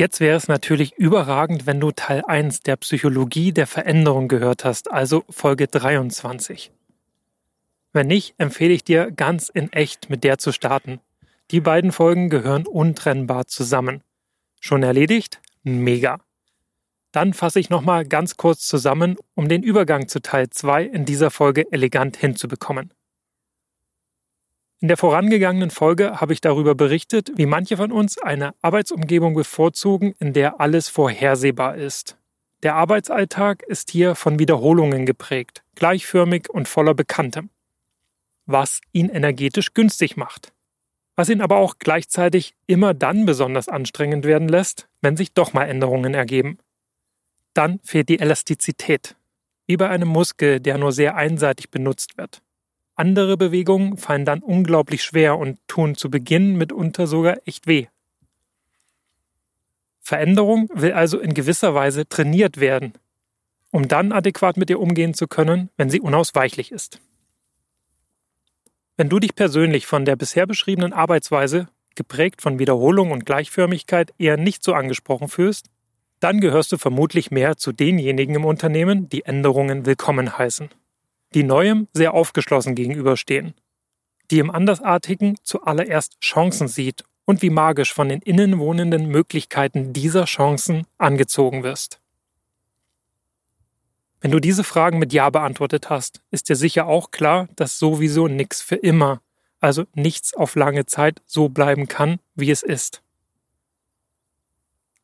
Jetzt wäre es natürlich überragend, wenn du Teil 1 der Psychologie der Veränderung gehört hast, also Folge 23. Wenn nicht, empfehle ich dir ganz in echt mit der zu starten. Die beiden Folgen gehören untrennbar zusammen. Schon erledigt? Mega. Dann fasse ich nochmal ganz kurz zusammen, um den Übergang zu Teil 2 in dieser Folge elegant hinzubekommen. In der vorangegangenen Folge habe ich darüber berichtet, wie manche von uns eine Arbeitsumgebung bevorzugen, in der alles vorhersehbar ist. Der Arbeitsalltag ist hier von Wiederholungen geprägt, gleichförmig und voller Bekanntem, was ihn energetisch günstig macht was ihn aber auch gleichzeitig immer dann besonders anstrengend werden lässt, wenn sich doch mal Änderungen ergeben. Dann fehlt die Elastizität, wie bei einem Muskel, der nur sehr einseitig benutzt wird. Andere Bewegungen fallen dann unglaublich schwer und tun zu Beginn mitunter sogar echt weh. Veränderung will also in gewisser Weise trainiert werden, um dann adäquat mit ihr umgehen zu können, wenn sie unausweichlich ist. Wenn du dich persönlich von der bisher beschriebenen Arbeitsweise, geprägt von Wiederholung und Gleichförmigkeit, eher nicht so angesprochen fühlst, dann gehörst du vermutlich mehr zu denjenigen im Unternehmen, die Änderungen willkommen heißen, die Neuem sehr aufgeschlossen gegenüberstehen, die im Andersartigen zuallererst Chancen sieht und wie magisch von den innen wohnenden Möglichkeiten dieser Chancen angezogen wirst. Wenn du diese Fragen mit Ja beantwortet hast, ist dir sicher auch klar, dass sowieso nichts für immer, also nichts auf lange Zeit so bleiben kann, wie es ist.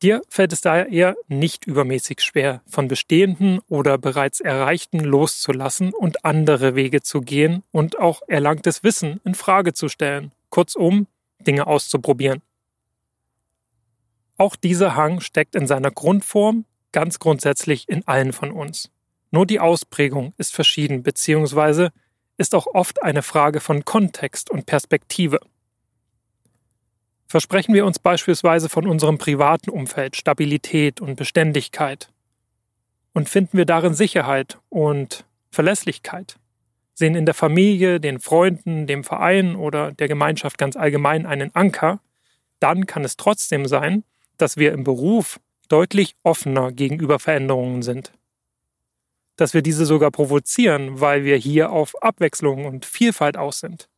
Dir fällt es daher eher nicht übermäßig schwer, von bestehenden oder bereits erreichten loszulassen und andere Wege zu gehen und auch erlangtes Wissen in Frage zu stellen, kurzum Dinge auszuprobieren. Auch dieser Hang steckt in seiner Grundform ganz grundsätzlich in allen von uns. Nur die Ausprägung ist verschieden bzw. ist auch oft eine Frage von Kontext und Perspektive. Versprechen wir uns beispielsweise von unserem privaten Umfeld Stabilität und Beständigkeit? Und finden wir darin Sicherheit und Verlässlichkeit, sehen in der Familie, den Freunden, dem Verein oder der Gemeinschaft ganz allgemein einen Anker, dann kann es trotzdem sein, dass wir im Beruf deutlich offener gegenüber Veränderungen sind. Dass wir diese sogar provozieren, weil wir hier auf Abwechslung und Vielfalt aus sind.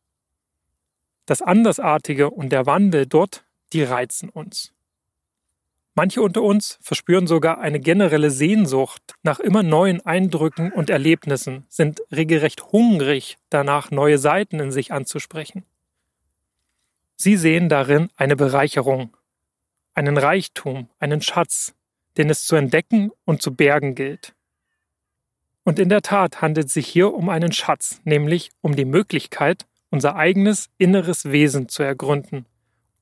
Das Andersartige und der Wandel dort, die reizen uns. Manche unter uns verspüren sogar eine generelle Sehnsucht nach immer neuen Eindrücken und Erlebnissen, sind regelrecht hungrig danach, neue Seiten in sich anzusprechen. Sie sehen darin eine Bereicherung, einen Reichtum, einen Schatz, den es zu entdecken und zu bergen gilt. Und in der Tat handelt es sich hier um einen Schatz, nämlich um die Möglichkeit, unser eigenes inneres Wesen zu ergründen,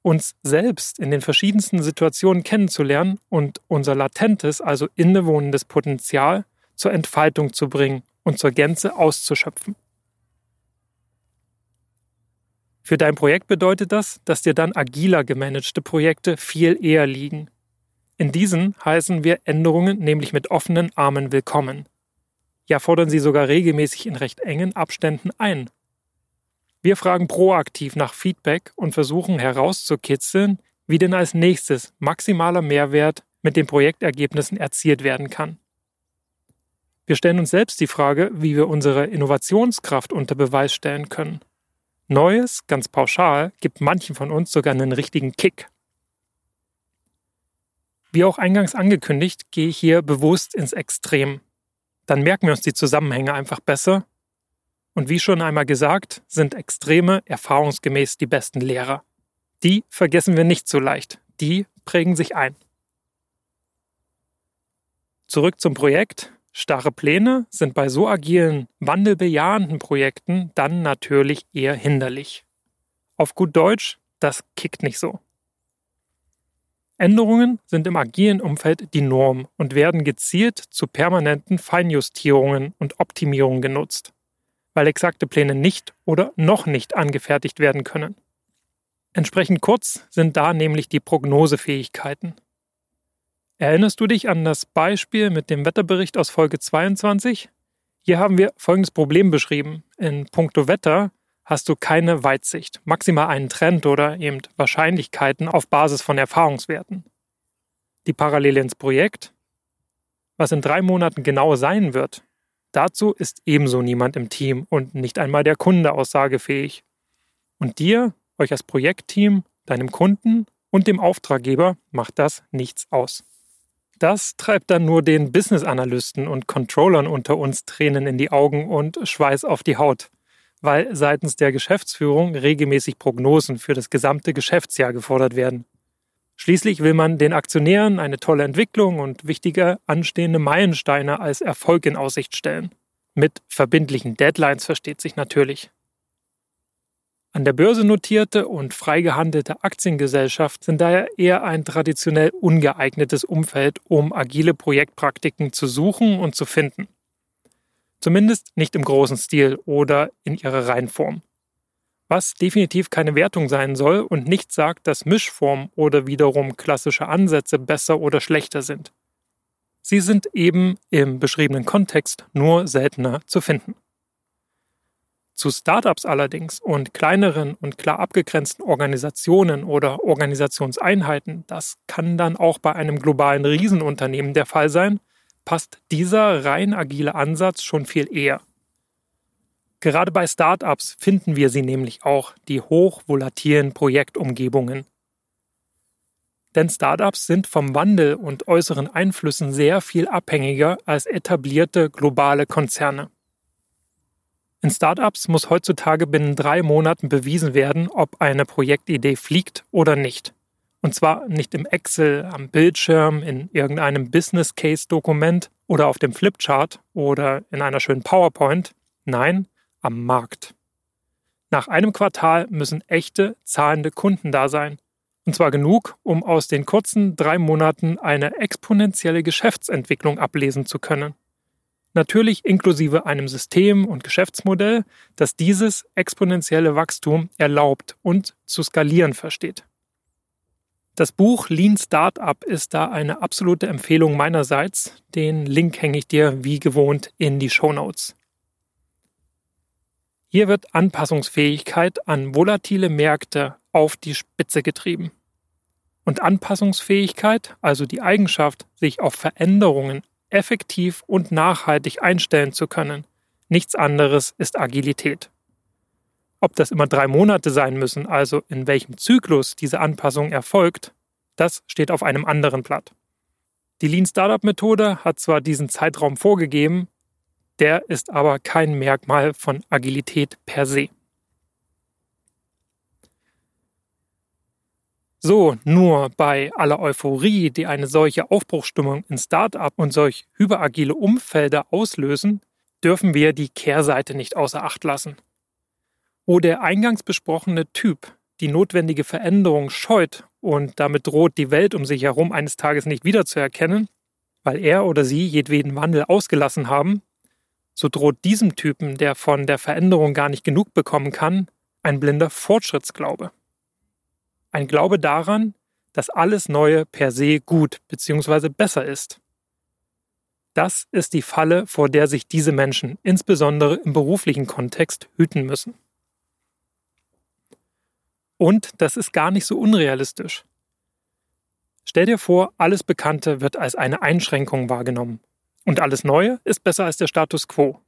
uns selbst in den verschiedensten Situationen kennenzulernen und unser latentes, also innewohnendes Potenzial zur Entfaltung zu bringen und zur Gänze auszuschöpfen. Für dein Projekt bedeutet das, dass dir dann agiler gemanagte Projekte viel eher liegen. In diesen heißen wir Änderungen nämlich mit offenen Armen willkommen. Ja, fordern sie sogar regelmäßig in recht engen Abständen ein. Wir fragen proaktiv nach Feedback und versuchen herauszukitzeln, wie denn als nächstes maximaler Mehrwert mit den Projektergebnissen erzielt werden kann. Wir stellen uns selbst die Frage, wie wir unsere Innovationskraft unter Beweis stellen können. Neues, ganz pauschal, gibt manchen von uns sogar einen richtigen Kick. Wie auch eingangs angekündigt, gehe ich hier bewusst ins Extrem dann merken wir uns die Zusammenhänge einfach besser. Und wie schon einmal gesagt, sind Extreme erfahrungsgemäß die besten Lehrer. Die vergessen wir nicht so leicht, die prägen sich ein. Zurück zum Projekt. Starre Pläne sind bei so agilen, wandelbejahenden Projekten dann natürlich eher hinderlich. Auf gut Deutsch, das kickt nicht so. Änderungen sind im agilen Umfeld die Norm und werden gezielt zu permanenten Feinjustierungen und Optimierungen genutzt, weil exakte Pläne nicht oder noch nicht angefertigt werden können. Entsprechend kurz sind da nämlich die Prognosefähigkeiten. Erinnerst du dich an das Beispiel mit dem Wetterbericht aus Folge 22? Hier haben wir folgendes Problem beschrieben. In puncto Wetter hast du keine Weitsicht, maximal einen Trend oder eben Wahrscheinlichkeiten auf Basis von Erfahrungswerten. die Parallele ins Projekt? Was in drei Monaten genau sein wird, dazu ist ebenso niemand im Team und nicht einmal der Kunde aussagefähig. Und dir, euch als Projektteam, deinem Kunden und dem Auftraggeber macht das nichts aus. Das treibt dann nur den Business-Analysten und Controllern unter uns Tränen in die Augen und Schweiß auf die Haut, weil seitens der Geschäftsführung regelmäßig Prognosen für das gesamte Geschäftsjahr gefordert werden. Schließlich will man den Aktionären eine tolle Entwicklung und wichtige anstehende Meilensteine als Erfolg in Aussicht stellen. Mit verbindlichen Deadlines versteht sich natürlich. An der Börse notierte und frei gehandelte Aktiengesellschaft sind daher eher ein traditionell ungeeignetes Umfeld, um agile Projektpraktiken zu suchen und zu finden. Zumindest nicht im großen Stil oder in ihrer Reihenform. Was definitiv keine Wertung sein soll und nicht sagt, dass Mischform oder wiederum klassische Ansätze besser oder schlechter sind. Sie sind eben im beschriebenen Kontext nur seltener zu finden. Zu Startups allerdings und kleineren und klar abgegrenzten Organisationen oder Organisationseinheiten, das kann dann auch bei einem globalen Riesenunternehmen der Fall sein, passt dieser rein agile Ansatz schon viel eher. Gerade bei Startups finden wir sie nämlich auch, die hochvolatilen Projektumgebungen. Denn Startups sind vom Wandel und äußeren Einflüssen sehr viel abhängiger als etablierte globale Konzerne. In Startups muss heutzutage binnen drei Monaten bewiesen werden, ob eine Projektidee fliegt oder nicht. Und zwar nicht im Excel, am Bildschirm, in irgendeinem Business Case Dokument oder auf dem Flipchart oder in einer schönen PowerPoint. Nein, am Markt. Nach einem Quartal müssen echte, zahlende Kunden da sein. Und zwar genug, um aus den kurzen drei Monaten eine exponentielle Geschäftsentwicklung ablesen zu können natürlich inklusive einem System und Geschäftsmodell, das dieses exponentielle Wachstum erlaubt und zu skalieren versteht. Das Buch Lean Startup ist da eine absolute Empfehlung meinerseits. Den Link hänge ich dir wie gewohnt in die Show Notes. Hier wird Anpassungsfähigkeit an volatile Märkte auf die Spitze getrieben. Und Anpassungsfähigkeit, also die Eigenschaft, sich auf Veränderungen effektiv und nachhaltig einstellen zu können. Nichts anderes ist Agilität. Ob das immer drei Monate sein müssen, also in welchem Zyklus diese Anpassung erfolgt, das steht auf einem anderen Blatt. Die Lean Startup Methode hat zwar diesen Zeitraum vorgegeben, der ist aber kein Merkmal von Agilität per se. So, nur bei aller Euphorie, die eine solche Aufbruchstimmung in Start-up und solch hyperagile Umfelder auslösen, dürfen wir die Kehrseite nicht außer Acht lassen. Wo der eingangs besprochene Typ die notwendige Veränderung scheut und damit droht, die Welt um sich herum eines Tages nicht wiederzuerkennen, weil er oder sie jedweden Wandel ausgelassen haben, so droht diesem Typen, der von der Veränderung gar nicht genug bekommen kann, ein blinder Fortschrittsglaube. Ein Glaube daran, dass alles Neue per se gut bzw. besser ist. Das ist die Falle, vor der sich diese Menschen insbesondere im beruflichen Kontext hüten müssen. Und das ist gar nicht so unrealistisch. Stell dir vor, alles Bekannte wird als eine Einschränkung wahrgenommen und alles Neue ist besser als der Status quo.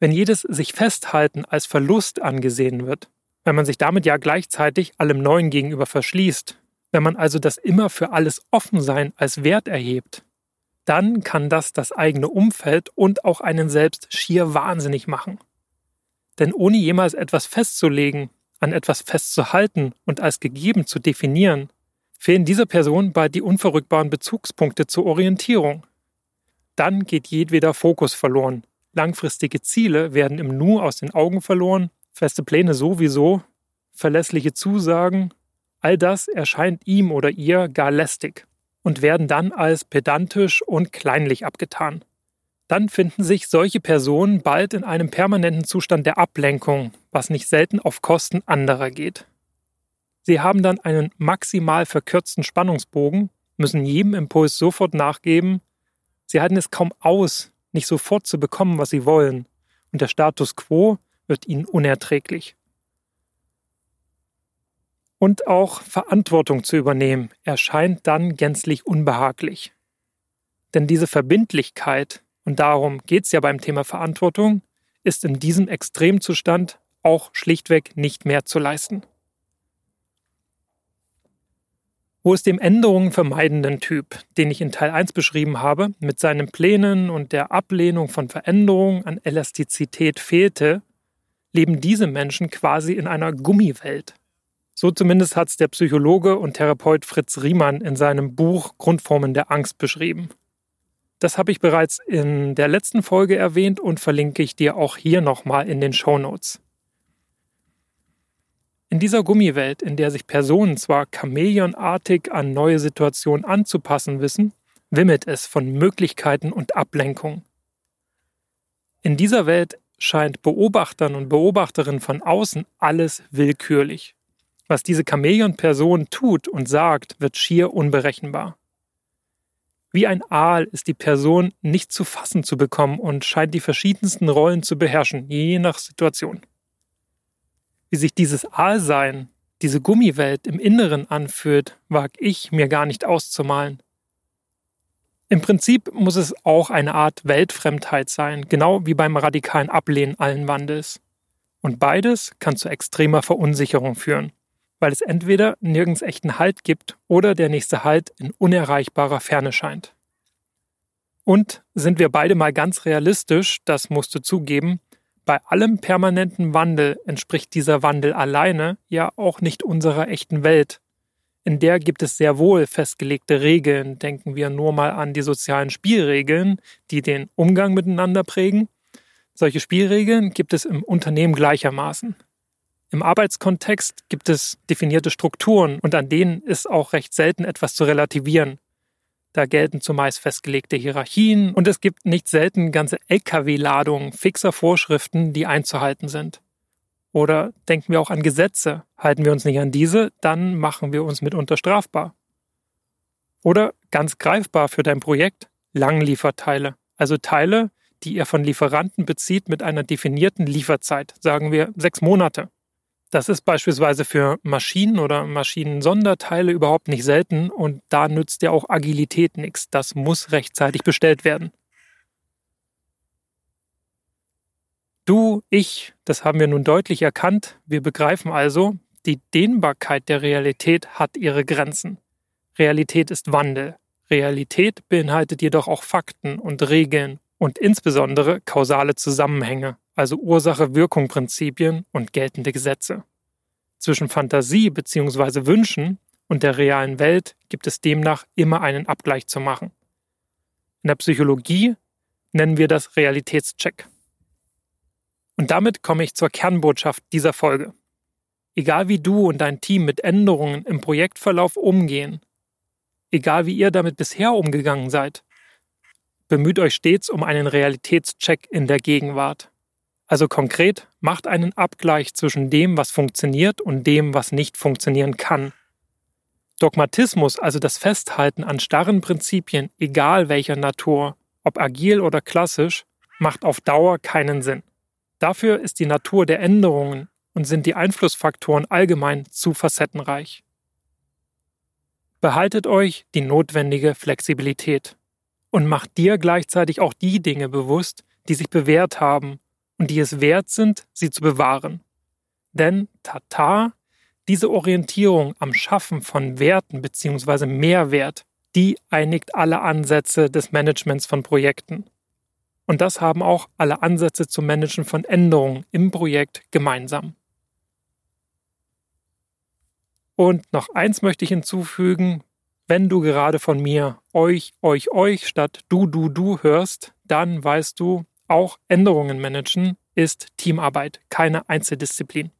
Wenn jedes sich festhalten als Verlust angesehen wird, wenn man sich damit ja gleichzeitig allem Neuen gegenüber verschließt, wenn man also das immer für alles Offensein als Wert erhebt, dann kann das das eigene Umfeld und auch einen selbst schier wahnsinnig machen. Denn ohne jemals etwas festzulegen, an etwas festzuhalten und als gegeben zu definieren, fehlen dieser Person bald die unverrückbaren Bezugspunkte zur Orientierung. Dann geht jedweder Fokus verloren. Langfristige Ziele werden im Nu aus den Augen verloren feste Pläne sowieso, verlässliche Zusagen, all das erscheint ihm oder ihr gar lästig und werden dann als pedantisch und kleinlich abgetan. Dann finden sich solche Personen bald in einem permanenten Zustand der Ablenkung, was nicht selten auf Kosten anderer geht. Sie haben dann einen maximal verkürzten Spannungsbogen, müssen jedem Impuls sofort nachgeben, sie halten es kaum aus, nicht sofort zu bekommen, was sie wollen, und der Status quo wird ihnen unerträglich. Und auch Verantwortung zu übernehmen erscheint dann gänzlich unbehaglich. Denn diese Verbindlichkeit, und darum geht es ja beim Thema Verantwortung, ist in diesem Extremzustand auch schlichtweg nicht mehr zu leisten. Wo es dem Änderungen vermeidenden Typ, den ich in Teil 1 beschrieben habe, mit seinen Plänen und der Ablehnung von Veränderungen an Elastizität fehlte, leben diese Menschen quasi in einer Gummiwelt. So zumindest hat es der Psychologe und Therapeut Fritz Riemann in seinem Buch Grundformen der Angst beschrieben. Das habe ich bereits in der letzten Folge erwähnt und verlinke ich dir auch hier nochmal in den Show Notes. In dieser Gummiwelt, in der sich Personen zwar chamäleonartig an neue Situationen anzupassen wissen, wimmelt es von Möglichkeiten und Ablenkung. In dieser Welt scheint Beobachtern und Beobachterinnen von außen alles willkürlich. Was diese Chamäleon-Person tut und sagt, wird schier unberechenbar. Wie ein Aal ist die Person nicht zu fassen zu bekommen und scheint die verschiedensten Rollen zu beherrschen, je nach Situation. Wie sich dieses Aalsein, diese Gummiwelt im Inneren anfühlt, wag ich mir gar nicht auszumalen. Im Prinzip muss es auch eine Art Weltfremdheit sein, genau wie beim radikalen Ablehnen allen Wandels. Und beides kann zu extremer Verunsicherung führen, weil es entweder nirgends echten Halt gibt oder der nächste Halt in unerreichbarer Ferne scheint. Und sind wir beide mal ganz realistisch, das musst du zugeben, bei allem permanenten Wandel entspricht dieser Wandel alleine ja auch nicht unserer echten Welt. In der gibt es sehr wohl festgelegte Regeln. Denken wir nur mal an die sozialen Spielregeln, die den Umgang miteinander prägen. Solche Spielregeln gibt es im Unternehmen gleichermaßen. Im Arbeitskontext gibt es definierte Strukturen und an denen ist auch recht selten etwas zu relativieren. Da gelten zumeist festgelegte Hierarchien und es gibt nicht selten ganze Lkw-Ladungen fixer Vorschriften, die einzuhalten sind. Oder denken wir auch an Gesetze. Halten wir uns nicht an diese, dann machen wir uns mitunter strafbar. Oder ganz greifbar für dein Projekt Langlieferteile, also Teile, die ihr von Lieferanten bezieht mit einer definierten Lieferzeit, sagen wir sechs Monate. Das ist beispielsweise für Maschinen oder Maschinensonderteile überhaupt nicht selten und da nützt ja auch Agilität nichts. Das muss rechtzeitig bestellt werden. Du, ich, das haben wir nun deutlich erkannt. Wir begreifen also, die Dehnbarkeit der Realität hat ihre Grenzen. Realität ist Wandel. Realität beinhaltet jedoch auch Fakten und Regeln und insbesondere kausale Zusammenhänge also Ursache-Wirkung-Prinzipien und geltende Gesetze. Zwischen Fantasie bzw. Wünschen und der realen Welt gibt es demnach immer einen Abgleich zu machen. In der Psychologie nennen wir das Realitätscheck. Und damit komme ich zur Kernbotschaft dieser Folge. Egal wie du und dein Team mit Änderungen im Projektverlauf umgehen, egal wie ihr damit bisher umgegangen seid, bemüht euch stets um einen Realitätscheck in der Gegenwart. Also konkret, macht einen Abgleich zwischen dem, was funktioniert und dem, was nicht funktionieren kann. Dogmatismus, also das Festhalten an starren Prinzipien, egal welcher Natur, ob agil oder klassisch, macht auf Dauer keinen Sinn. Dafür ist die Natur der Änderungen und sind die Einflussfaktoren allgemein zu facettenreich. Behaltet euch die notwendige Flexibilität und macht dir gleichzeitig auch die Dinge bewusst, die sich bewährt haben und die es wert sind, sie zu bewahren. Denn Tata, diese Orientierung am Schaffen von Werten bzw. Mehrwert, die einigt alle Ansätze des Managements von Projekten. Und das haben auch alle Ansätze zum Managen von Änderungen im Projekt gemeinsam. Und noch eins möchte ich hinzufügen, wenn du gerade von mir euch, euch, euch statt du, du, du hörst, dann weißt du, auch Änderungen managen ist Teamarbeit, keine Einzeldisziplin.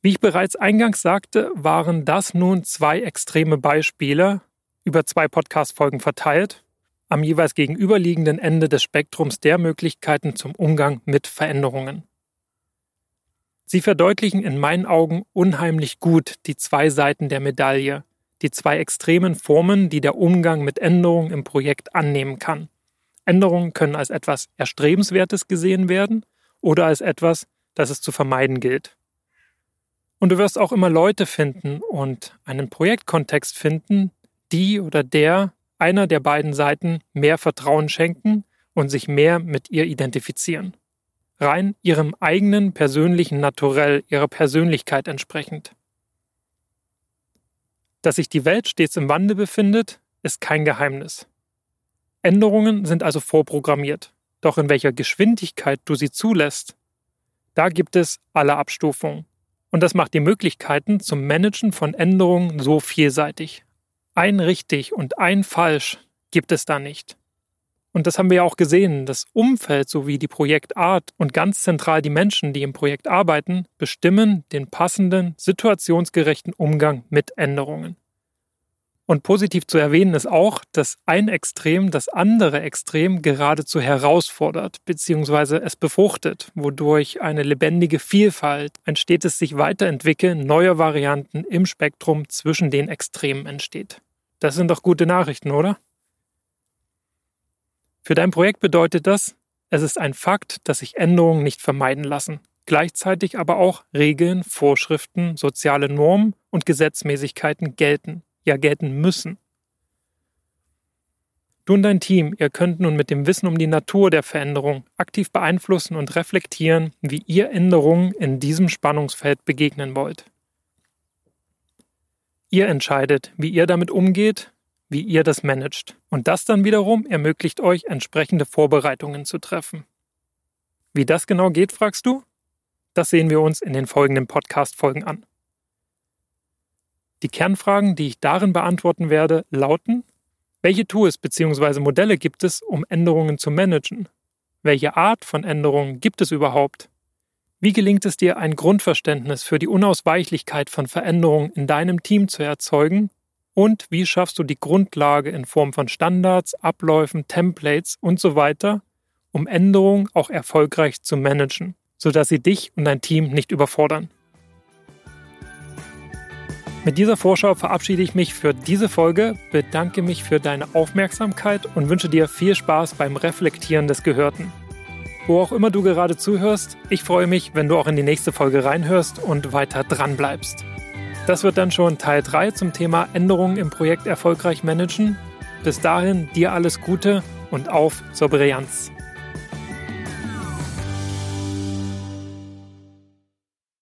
Wie ich bereits eingangs sagte, waren das nun zwei extreme Beispiele über zwei Podcast-Folgen verteilt, am jeweils gegenüberliegenden Ende des Spektrums der Möglichkeiten zum Umgang mit Veränderungen. Sie verdeutlichen in meinen Augen unheimlich gut die zwei Seiten der Medaille, die zwei extremen Formen, die der Umgang mit Änderungen im Projekt annehmen kann. Änderungen können als etwas Erstrebenswertes gesehen werden oder als etwas, das es zu vermeiden gilt. Und du wirst auch immer Leute finden und einen Projektkontext finden, die oder der einer der beiden Seiten mehr Vertrauen schenken und sich mehr mit ihr identifizieren. Rein ihrem eigenen persönlichen Naturell, ihrer Persönlichkeit entsprechend. Dass sich die Welt stets im Wandel befindet, ist kein Geheimnis. Änderungen sind also vorprogrammiert. Doch in welcher Geschwindigkeit du sie zulässt, da gibt es alle Abstufungen. Und das macht die Möglichkeiten zum Managen von Änderungen so vielseitig. Ein richtig und ein falsch gibt es da nicht. Und das haben wir ja auch gesehen, das Umfeld sowie die Projektart und ganz zentral die Menschen, die im Projekt arbeiten, bestimmen den passenden, situationsgerechten Umgang mit Änderungen. Und positiv zu erwähnen ist auch, dass ein Extrem das andere Extrem geradezu herausfordert bzw. es befruchtet, wodurch eine lebendige Vielfalt, ein stetes sich weiterentwickeln neuer Varianten im Spektrum zwischen den Extremen entsteht. Das sind doch gute Nachrichten, oder? Für dein Projekt bedeutet das, es ist ein Fakt, dass sich Änderungen nicht vermeiden lassen, gleichzeitig aber auch Regeln, Vorschriften, soziale Normen und Gesetzmäßigkeiten gelten ja gelten müssen. Du und dein Team, ihr könnt nun mit dem Wissen um die Natur der Veränderung aktiv beeinflussen und reflektieren, wie ihr Änderungen in diesem Spannungsfeld begegnen wollt. Ihr entscheidet, wie ihr damit umgeht, wie ihr das managt. Und das dann wiederum ermöglicht euch, entsprechende Vorbereitungen zu treffen. Wie das genau geht, fragst du? Das sehen wir uns in den folgenden Podcast-Folgen an. Die Kernfragen, die ich darin beantworten werde, lauten, welche Tools bzw. Modelle gibt es, um Änderungen zu managen? Welche Art von Änderungen gibt es überhaupt? Wie gelingt es dir, ein Grundverständnis für die Unausweichlichkeit von Veränderungen in deinem Team zu erzeugen? Und wie schaffst du die Grundlage in Form von Standards, Abläufen, Templates und so weiter, um Änderungen auch erfolgreich zu managen, sodass sie dich und dein Team nicht überfordern? Mit dieser Vorschau verabschiede ich mich für diese Folge, bedanke mich für deine Aufmerksamkeit und wünsche dir viel Spaß beim Reflektieren des Gehörten. Wo auch immer du gerade zuhörst, ich freue mich, wenn du auch in die nächste Folge reinhörst und weiter dran bleibst. Das wird dann schon Teil 3 zum Thema Änderungen im Projekt erfolgreich managen. Bis dahin dir alles Gute und auf zur Brillanz.